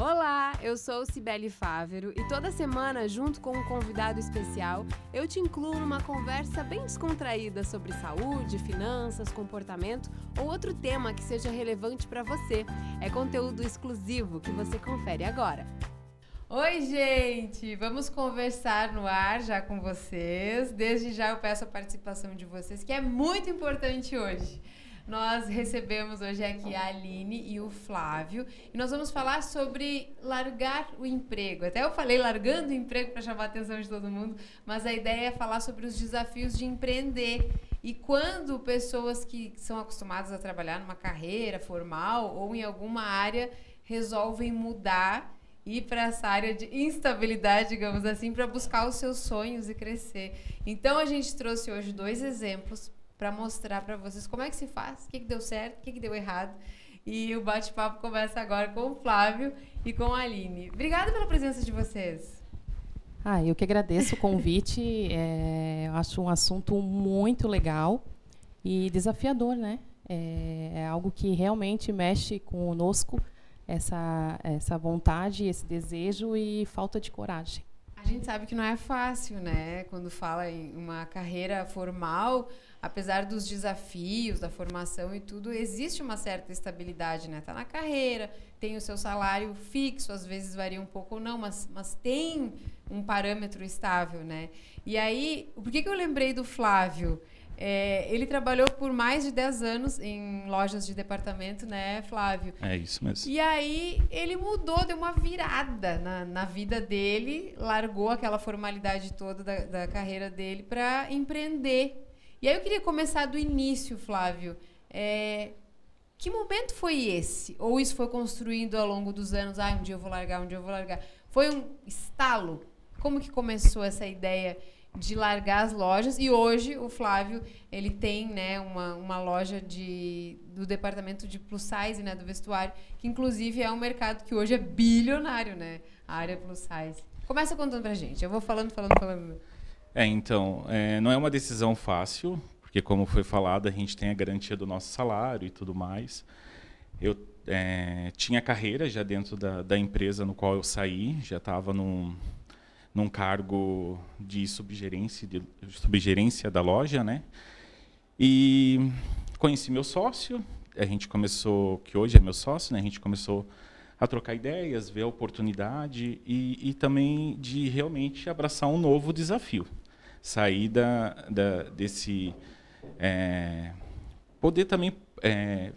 Olá, eu sou Cibele Fávero e toda semana, junto com um convidado especial, eu te incluo numa conversa bem descontraída sobre saúde, finanças, comportamento ou outro tema que seja relevante para você. É conteúdo exclusivo que você confere agora. Oi, gente! Vamos conversar no ar já com vocês. Desde já eu peço a participação de vocês, que é muito importante hoje. Nós recebemos hoje aqui a Aline e o Flávio e nós vamos falar sobre largar o emprego. Até eu falei largando o emprego para chamar a atenção de todo mundo, mas a ideia é falar sobre os desafios de empreender. E quando pessoas que são acostumadas a trabalhar numa carreira formal ou em alguma área resolvem mudar ir para essa área de instabilidade, digamos assim, para buscar os seus sonhos e crescer. Então a gente trouxe hoje dois exemplos para mostrar para vocês como é que se faz, o que, que deu certo, o que, que deu errado. E o bate-papo começa agora com o Flávio e com a Aline. Obrigada pela presença de vocês. Ah, eu que agradeço o convite. É, eu acho um assunto muito legal e desafiador, né? É, é algo que realmente mexe conosco, essa, essa vontade, esse desejo e falta de coragem. A gente sabe que não é fácil, né? Quando fala em uma carreira formal, apesar dos desafios da formação e tudo, existe uma certa estabilidade, né? Tá na carreira, tem o seu salário fixo, às vezes varia um pouco ou não, mas, mas tem um parâmetro estável, né? E aí, por que, que eu lembrei do Flávio? É, ele trabalhou por mais de 10 anos em lojas de departamento, né, Flávio? É isso mesmo. E aí ele mudou, deu uma virada na, na vida dele, largou aquela formalidade toda da, da carreira dele para empreender. E aí eu queria começar do início, Flávio. É, que momento foi esse? Ou isso foi construindo ao longo dos anos? Ah, um dia eu vou largar, um dia eu vou largar. Foi um estalo? Como que começou essa ideia de largar as lojas? E hoje o Flávio ele tem né, uma, uma loja de, do departamento de plus size, né, do vestuário, que inclusive é um mercado que hoje é bilionário, né? A área plus size. Começa contando pra gente. Eu vou falando, falando, falando. É, então, é, não é uma decisão fácil, porque como foi falado, a gente tem a garantia do nosso salário e tudo mais. Eu é, tinha carreira já dentro da, da, empresa no qual eu saí, já estava num, num cargo de subgerência, de subgerência da loja, né? E conheci meu sócio, a gente começou, que hoje é meu sócio, né? A gente começou a trocar ideias, ver a oportunidade e, e também de realmente abraçar um novo desafio sair da, da desse é, poder também é,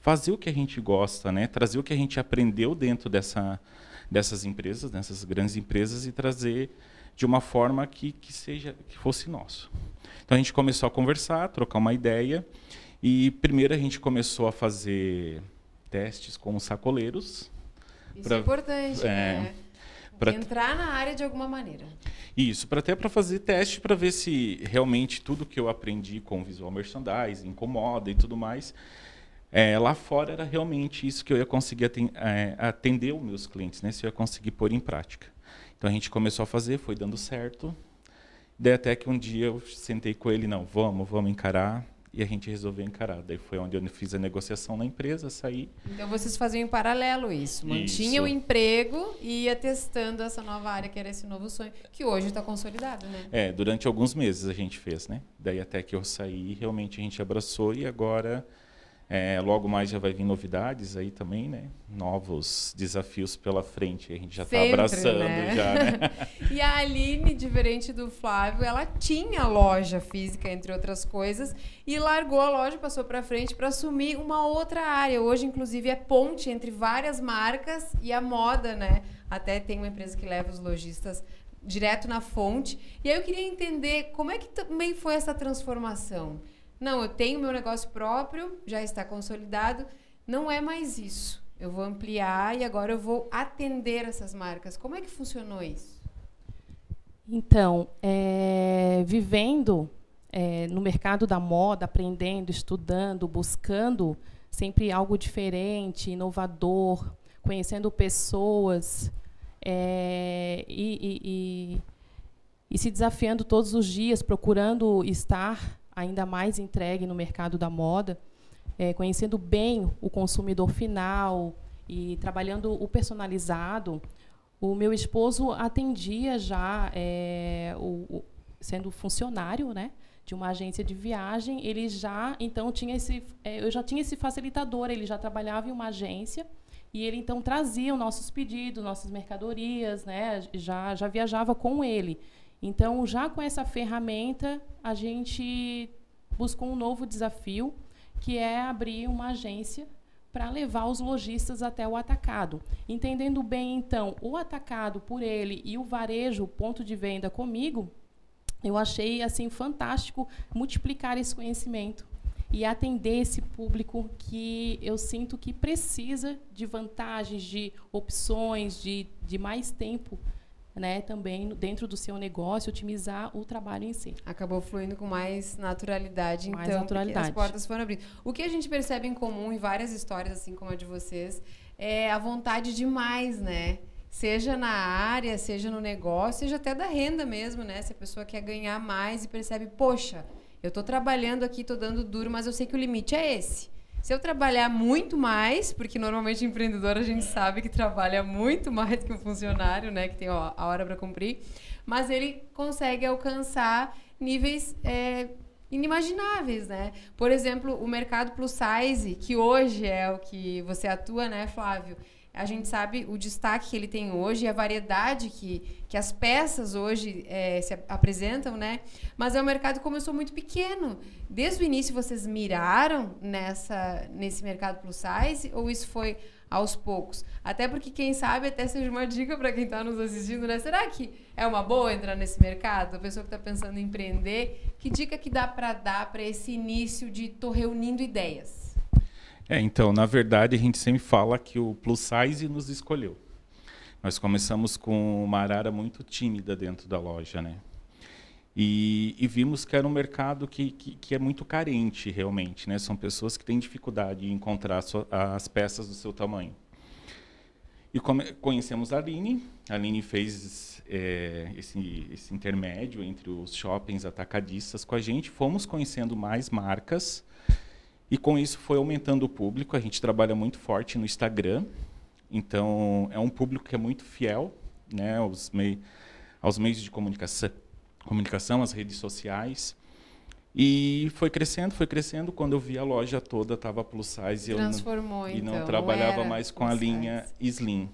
fazer o que a gente gosta, né? Trazer o que a gente aprendeu dentro dessa dessas empresas, dessas grandes empresas e trazer de uma forma que, que seja que fosse nosso. Então a gente começou a conversar, trocar uma ideia e primeiro a gente começou a fazer testes com os sacoleiros. Isso pra, é importante, é, né? Pra... Entrar na área de alguma maneira. Isso, para até para fazer teste para ver se realmente tudo que eu aprendi com visual merchandising, incomoda e tudo mais, é, lá fora era realmente isso que eu ia conseguir é, atender os meus clientes, né? Se eu ia conseguir pôr em prática. Então a gente começou a fazer, foi dando certo. Daí até que um dia eu sentei com ele, não, vamos, vamos encarar e a gente resolveu encarar. Daí foi onde eu fiz a negociação na empresa, saí. Então vocês faziam em paralelo isso, mantinha o emprego e ia testando essa nova área que era esse novo sonho, que hoje está consolidado, né? É, durante alguns meses a gente fez, né? Daí até que eu saí, realmente a gente abraçou e agora é, logo mais já vai vir novidades aí também, né? Novos desafios pela frente. A gente já está abraçando né? já, né? e a Aline, diferente do Flávio, ela tinha loja física, entre outras coisas, e largou a loja, passou para frente para assumir uma outra área. Hoje, inclusive, é ponte entre várias marcas e a moda, né? Até tem uma empresa que leva os lojistas direto na fonte. E aí eu queria entender como é que também foi essa transformação. Não, eu tenho meu negócio próprio, já está consolidado. Não é mais isso. Eu vou ampliar e agora eu vou atender essas marcas. Como é que funcionou isso? Então, é, vivendo é, no mercado da moda, aprendendo, estudando, buscando sempre algo diferente, inovador, conhecendo pessoas é, e, e, e, e se desafiando todos os dias, procurando estar ainda mais entregue no mercado da moda, é, conhecendo bem o consumidor final E trabalhando o personalizado, o meu esposo atendia já, é, o, o, sendo funcionário, né? de uma agência de viagem, ele já então tinha esse, é, eu já tinha esse facilitador, ele já trabalhava em uma agência e ele então trazia os nossos pedidos, nossas mercadorias, né? Já já viajava com ele. Então, já com essa ferramenta, a gente buscou um novo desafio, que é abrir uma agência para levar os lojistas até o atacado. Entendendo bem, então, o atacado por ele e o varejo, ponto de venda comigo, eu achei assim fantástico multiplicar esse conhecimento e atender esse público que eu sinto que precisa de vantagens, de opções, de, de mais tempo né, também dentro do seu negócio, otimizar o trabalho em si. Acabou fluindo com mais naturalidade, mais então, naturalidade. as portas foram abrindo. O que a gente percebe em comum em várias histórias, assim como a de vocês, é a vontade de mais, né? Seja na área, seja no negócio, seja até da renda mesmo, né? Se a pessoa quer ganhar mais e percebe, poxa, eu estou trabalhando aqui, estou dando duro, mas eu sei que o limite é esse. Se eu trabalhar muito mais, porque normalmente empreendedor a gente sabe que trabalha muito mais que um funcionário, né, que tem ó, a hora para cumprir, mas ele consegue alcançar níveis é, inimagináveis, né? Por exemplo, o mercado plus size, que hoje é o que você atua, né, Flávio? A gente sabe o destaque que ele tem hoje, a variedade que, que as peças hoje é, se apresentam, né? Mas é um mercado que começou muito pequeno. Desde o início vocês miraram nessa, nesse mercado plus size ou isso foi aos poucos? Até porque, quem sabe, até seja uma dica para quem está nos assistindo, né? Será que é uma boa entrar nesse mercado? A pessoa que está pensando em empreender, que dica que dá para dar para esse início de tô reunindo ideias? É, então, na verdade, a gente sempre fala que o plus size nos escolheu. Nós começamos com uma arara muito tímida dentro da loja, né? E, e vimos que era um mercado que, que, que, é muito carente, realmente, né? São pessoas que têm dificuldade em encontrar as peças do seu tamanho. E come, conhecemos a Aline. A Aline fez é, esse, esse intermédio entre os shoppings atacadistas com a gente. Fomos conhecendo mais marcas e com isso foi aumentando o público. A gente trabalha muito forte no Instagram. Então, é um público que é muito fiel né, aos, mei aos meios de comunicação, comunicação, às redes sociais. E foi crescendo, foi crescendo. Quando eu vi a loja toda estava plus size eu Transformou, não, então, e não trabalhava mais com a linha slim.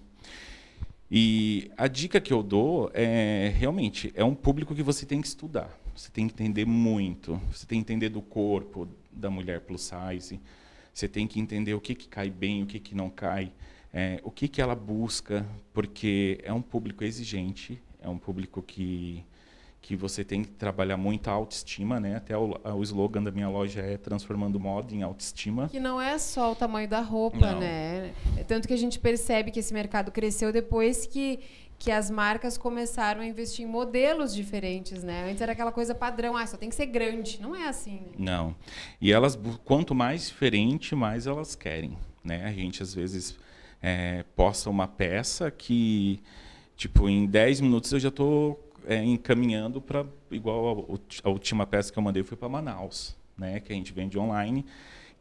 E a dica que eu dou é realmente é um público que você tem que estudar. Você tem que entender muito. Você tem que entender do corpo, da mulher plus size. Você tem que entender o que, que cai bem, o que, que não cai, é, o que, que ela busca, porque é um público exigente, é um público que, que você tem que trabalhar muito a autoestima, né? Até o, o slogan da minha loja é transformando moda em autoestima. Que não é só o tamanho da roupa, não. né? Tanto que a gente percebe que esse mercado cresceu depois que que as marcas começaram a investir em modelos diferentes, né? Antes era aquela coisa padrão, ah, só tem que ser grande. Não é assim, né? Não. E elas, quanto mais diferente, mais elas querem, né? A gente, às vezes, é, posta uma peça que, tipo, em 10 minutos eu já estou é, encaminhando para, igual a, a última peça que eu mandei foi para Manaus, né? Que a gente vende online.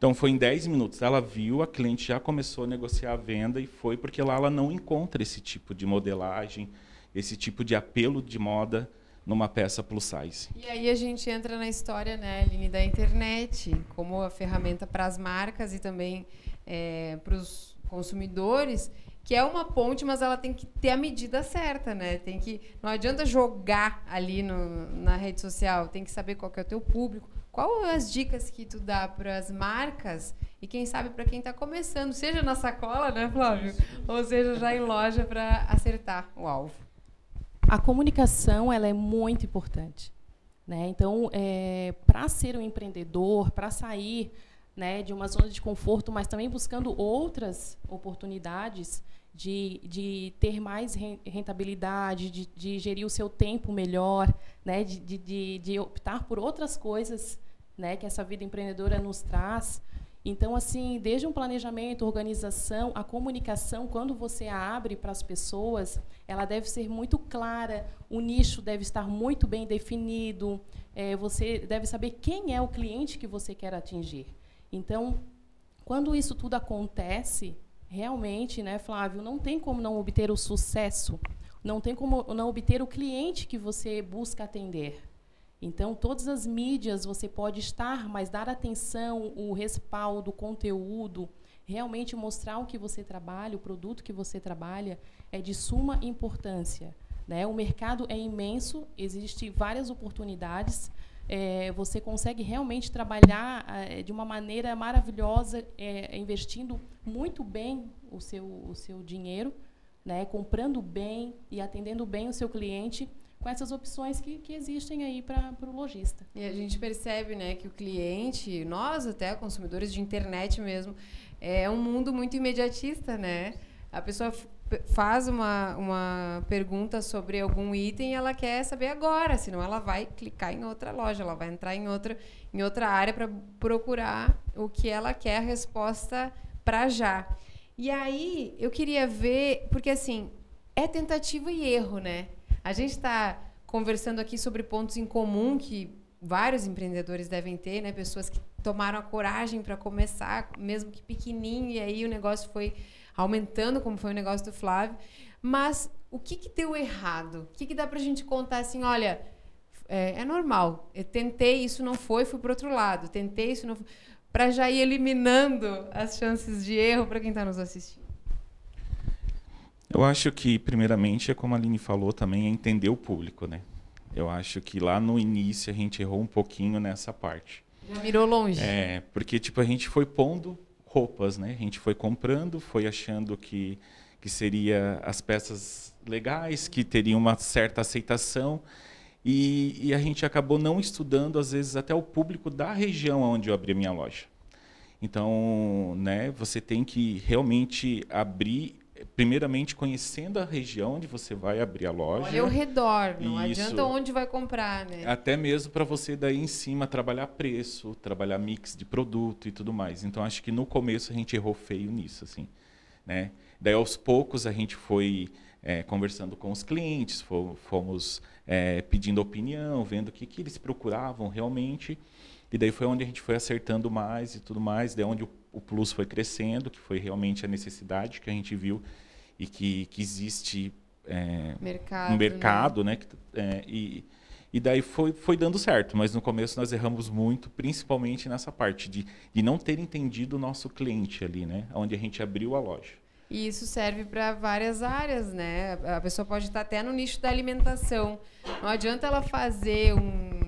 Então foi em 10 minutos. Ela viu, a cliente já começou a negociar a venda e foi porque lá ela não encontra esse tipo de modelagem, esse tipo de apelo de moda numa peça plus size. E aí a gente entra na história, né, Aline, da internet, como a ferramenta para as marcas e também é, para os consumidores, que é uma ponte, mas ela tem que ter a medida certa, né? Tem que não adianta jogar ali no, na rede social, tem que saber qual que é o teu público, qual as dicas que tu dá para as marcas e quem sabe para quem está começando, seja na sacola, né, Flávio, ou seja já em loja para acertar o alvo? A comunicação ela é muito importante, né? Então, é, para ser um empreendedor, para sair né, de uma zona de conforto, mas também buscando outras oportunidades de, de ter mais rentabilidade, de, de gerir o seu tempo melhor, né, de, de, de optar por outras coisas né, que essa vida empreendedora nos traz. Então, assim, desde um planejamento, organização, a comunicação, quando você abre para as pessoas, ela deve ser muito clara, o nicho deve estar muito bem definido, é, você deve saber quem é o cliente que você quer atingir. Então, quando isso tudo acontece, realmente, né, Flávio, não tem como não obter o sucesso, não tem como não obter o cliente que você busca atender. Então, todas as mídias você pode estar, mas dar atenção, o respaldo, o conteúdo, realmente mostrar o que você trabalha, o produto que você trabalha, é de suma importância. Né? O mercado é imenso, existem várias oportunidades. É, você consegue realmente trabalhar é, de uma maneira maravilhosa, é, investindo muito bem o seu, o seu dinheiro, né? comprando bem e atendendo bem o seu cliente com essas opções que, que existem aí para o lojista. E a gente percebe né, que o cliente, nós até consumidores de internet mesmo, é um mundo muito imediatista, né? A pessoa faz uma, uma pergunta sobre algum item e ela quer saber agora, senão ela vai clicar em outra loja, ela vai entrar em outra, em outra área para procurar o que ela quer, a resposta para já. E aí eu queria ver, porque assim, é tentativa e erro, né? A gente está conversando aqui sobre pontos em comum que vários empreendedores devem ter, né? Pessoas que tomaram a coragem para começar, mesmo que pequenininho, e aí o negócio foi aumentando, como foi o negócio do Flávio. Mas o que, que deu errado? O que, que dá para a gente contar assim? Olha, é, é, normal. Eu tentei, isso não foi, fui para outro lado. Tentei, isso não foi. Para já ir eliminando as chances de erro para quem está nos assistindo. Eu acho que, primeiramente, é como a Aline falou também, é entender o público, né? Eu acho que lá no início a gente errou um pouquinho nessa parte. Já mirou longe. É, porque tipo a gente foi pondo roupas, né? A gente foi comprando, foi achando que que seria as peças legais, que teriam uma certa aceitação, e, e, a gente acabou não estudando às vezes até o público da região onde eu abri a minha loja. Então, né, você tem que realmente abrir primeiramente conhecendo a região onde você vai abrir a loja. Olha ao redor, não Isso. adianta onde vai comprar, né? Até mesmo para você daí em cima trabalhar preço, trabalhar mix de produto e tudo mais. Então acho que no começo a gente errou feio nisso, assim, né? Daí aos poucos a gente foi é, conversando com os clientes, fomos é, pedindo opinião, vendo o que, que eles procuravam realmente. E daí foi onde a gente foi acertando mais e tudo mais, daí onde o, o plus foi crescendo, que foi realmente a necessidade que a gente viu e que, que existe é, mercado, um mercado, né? né é, e, e daí foi, foi dando certo, mas no começo nós erramos muito, principalmente nessa parte de, de não ter entendido o nosso cliente ali, né? Onde a gente abriu a loja. E isso serve para várias áreas, né? A pessoa pode estar até no nicho da alimentação. Não adianta ela fazer um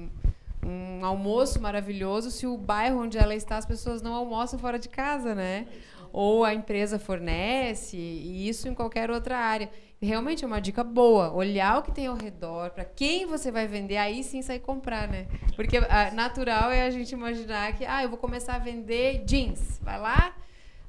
um almoço maravilhoso se o bairro onde ela está as pessoas não almoçam fora de casa, né? Ou a empresa fornece, e isso em qualquer outra área. Realmente é uma dica boa, olhar o que tem ao redor, para quem você vai vender, aí sim sair comprar, né? Porque a, natural é a gente imaginar que, ah, eu vou começar a vender jeans. Vai lá,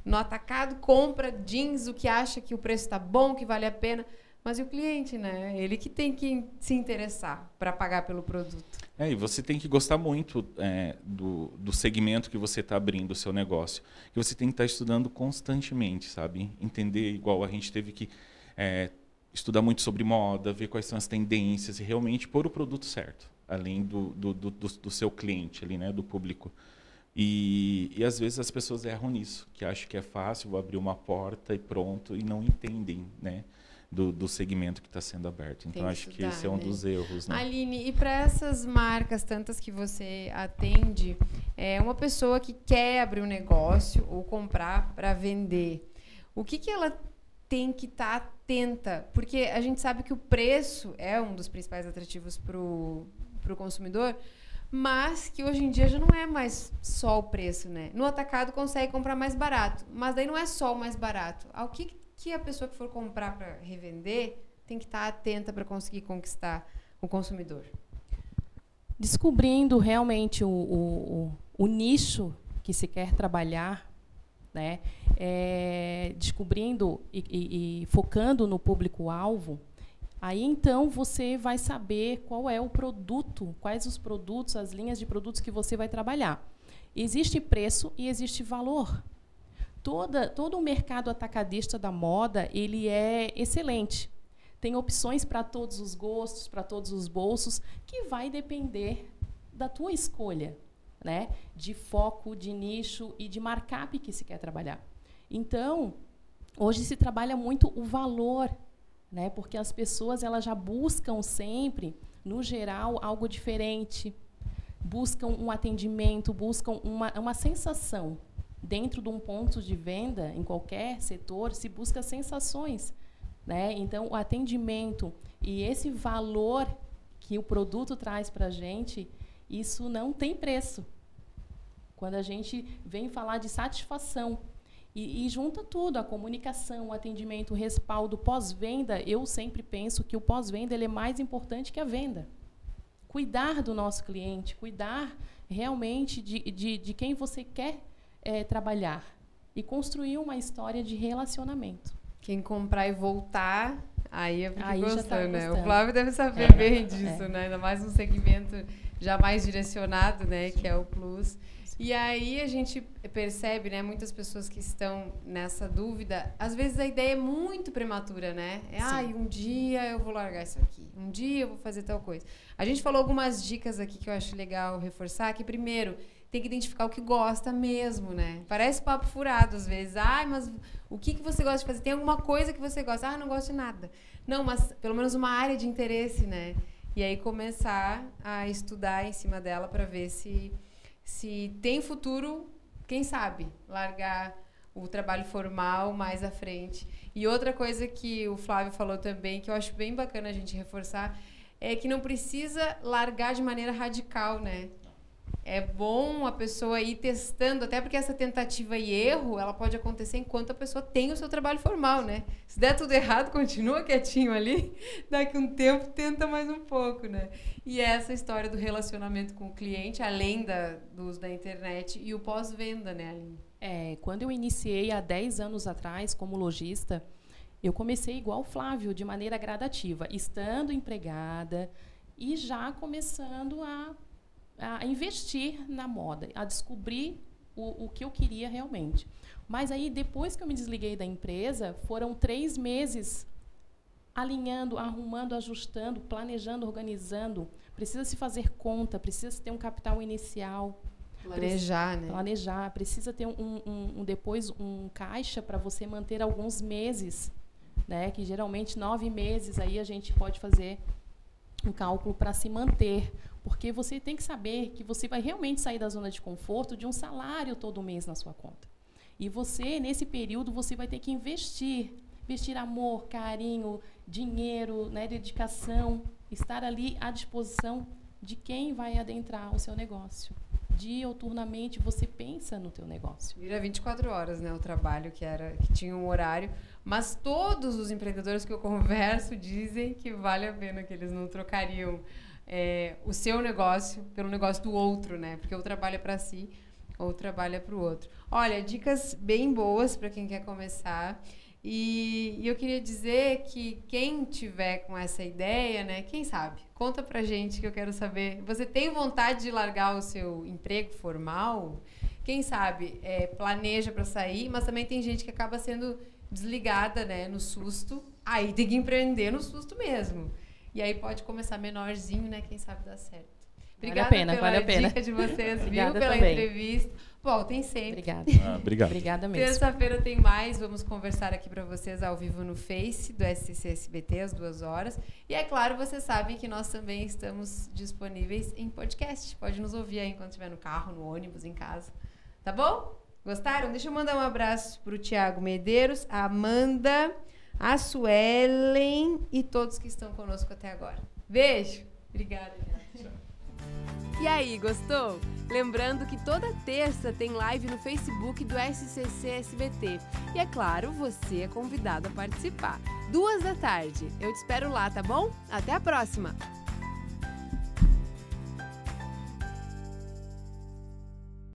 no atacado, compra jeans, o que acha que o preço está bom, que vale a pena. Mas e o cliente, né? Ele que tem que se interessar para pagar pelo produto. É, e você tem que gostar muito é, do, do segmento que você está abrindo o seu negócio. Que você tem que estar tá estudando constantemente, sabe? Entender, igual a gente teve que é, estudar muito sobre moda, ver quais são as tendências e realmente pôr o produto certo, além do, do, do, do seu cliente ali, né? Do público. E, e às vezes as pessoas erram nisso, que acham que é fácil, vou abrir uma porta e pronto, e não entendem, né? Do, do segmento que está sendo aberto. Então, acho estudar, que esse é um né? dos erros. Né? Aline, e para essas marcas, tantas que você atende, é uma pessoa que quer abrir um negócio ou comprar para vender, o que, que ela tem que estar tá atenta? Porque a gente sabe que o preço é um dos principais atrativos para o consumidor, mas que hoje em dia já não é mais só o preço, né? No atacado consegue comprar mais barato, mas daí não é só o mais barato. Ao que que a pessoa que for comprar para revender tem que estar atenta para conseguir conquistar o consumidor? Descobrindo realmente o, o, o nicho que se quer trabalhar, né? É, descobrindo e, e, e focando no público-alvo, aí então você vai saber qual é o produto, quais os produtos, as linhas de produtos que você vai trabalhar. Existe preço e existe valor toda, todo o mercado atacadista da moda ele é excelente. Tem opções para todos os gostos, para todos os bolsos, que vai depender da tua escolha, né? De foco, de nicho e de markup que se quer trabalhar. Então, hoje se trabalha muito o valor, né? Porque as pessoas elas já buscam sempre, no geral, algo diferente, buscam um atendimento, buscam uma, uma sensação. Dentro de um ponto de venda, em qualquer setor, se busca sensações. Né? Então, o atendimento e esse valor que o produto traz para a gente, isso não tem preço. Quando a gente vem falar de satisfação e, e junta tudo, a comunicação, o atendimento, o respaldo, pós-venda, eu sempre penso que o pós-venda é mais importante que a venda. Cuidar do nosso cliente, cuidar realmente de, de, de quem você quer é, trabalhar e construir uma história de relacionamento. Quem comprar e voltar, aí é porque aí gostou, tá né? Gostando. O Flávio deve saber é, bem disso, é. né? Ainda mais um segmento já mais direcionado, né? Que é o Plus. E aí a gente percebe, né, muitas pessoas que estão nessa dúvida, às vezes a ideia é muito prematura, né? É, ai, ah, um dia eu vou largar isso aqui, um dia eu vou fazer tal coisa. A gente falou algumas dicas aqui que eu acho legal reforçar, que primeiro, tem que identificar o que gosta mesmo, né? Parece papo furado às vezes. Ai, mas o que, que você gosta de fazer? Tem alguma coisa que você gosta? Ah, não gosto de nada. Não, mas pelo menos uma área de interesse, né? E aí começar a estudar em cima dela para ver se, se tem futuro, quem sabe, largar o trabalho formal mais à frente. E outra coisa que o Flávio falou também, que eu acho bem bacana a gente reforçar, é que não precisa largar de maneira radical, né? É bom a pessoa ir testando, até porque essa tentativa e erro, ela pode acontecer enquanto a pessoa tem o seu trabalho formal, né? Se der tudo errado, continua quietinho ali, daqui um tempo tenta mais um pouco, né? E essa história do relacionamento com o cliente, além da, do uso da internet e o pós-venda, né, Aline? É, quando eu iniciei há 10 anos atrás como lojista, eu comecei igual o Flávio, de maneira gradativa, estando empregada e já começando a a investir na moda, a descobrir o, o que eu queria realmente. Mas aí, depois que eu me desliguei da empresa, foram três meses alinhando, arrumando, ajustando, planejando, organizando. Precisa se fazer conta, precisa se ter um capital inicial. Planejar, né? Planejar. Precisa ter um, um, um depois um caixa para você manter alguns meses, né? Que geralmente nove meses aí a gente pode fazer um cálculo para se manter porque você tem que saber que você vai realmente sair da zona de conforto de um salário todo mês na sua conta. E você, nesse período, você vai ter que investir. Investir amor, carinho, dinheiro, né, dedicação. Estar ali à disposição de quem vai adentrar o seu negócio. Dioturnamente você pensa no teu negócio. Vira 24 horas, né, o trabalho que era que tinha um horário, mas todos os empreendedores que eu converso dizem que vale a pena que eles não trocariam é, o seu negócio pelo negócio do outro, né? Porque o trabalho é para si, ou trabalho é para o outro. Olha, dicas bem boas para quem quer começar. E, e, eu queria dizer que quem tiver com essa ideia, né, quem sabe, conta pra gente que eu quero saber. Você tem vontade de largar o seu emprego formal? Quem sabe é, planeja para sair, mas também tem gente que acaba sendo desligada, né, no susto. Aí tem que empreender no susto mesmo. E aí pode começar menorzinho, né? Quem sabe dá certo. Obrigada vale a pena, pela vale a pena. dica de vocês, viu? Pela também. entrevista. Voltem sempre. Obrigada. Ah, obrigado. Obrigada mesmo. Terça-feira tem mais. Vamos conversar aqui para vocês ao vivo no Face do SCC SBT às duas horas. E é claro, vocês sabem que nós também estamos disponíveis em podcast. Pode nos ouvir aí enquanto estiver no carro, no ônibus, em casa. Tá bom? Gostaram? Deixa eu mandar um abraço para o Tiago Medeiros, a Amanda a Suelen e todos que estão conosco até agora. Beijo. Obrigada. E aí, gostou? Lembrando que toda terça tem live no Facebook do SCC SBT. E é claro, você é convidado a participar. Duas da tarde. Eu te espero lá, tá bom? Até a próxima!